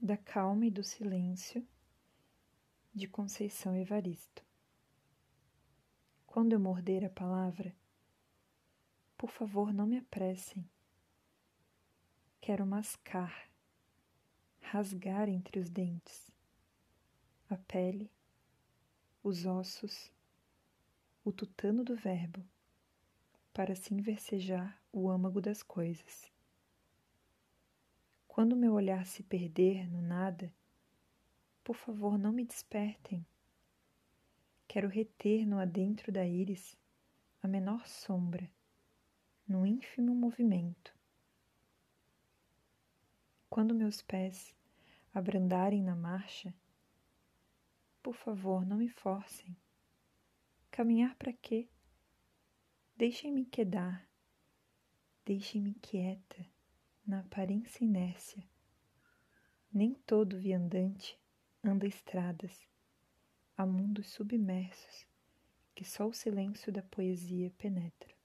da calma e do silêncio de Conceição Evaristo. Quando eu morder a palavra, por favor não me apressem. Quero mascar, rasgar entre os dentes, a pele, os ossos, o tutano do verbo, para assim versejar o âmago das coisas. Quando meu olhar se perder no nada, por favor, não me despertem. Quero reter no adentro da íris a menor sombra, no ínfimo movimento. Quando meus pés abrandarem na marcha, por favor, não me forcem. Caminhar para quê? Deixem-me quedar, deixem-me quieta na aparência inércia. Nem todo viandante anda estradas, há mundos submersos que só o silêncio da poesia penetra.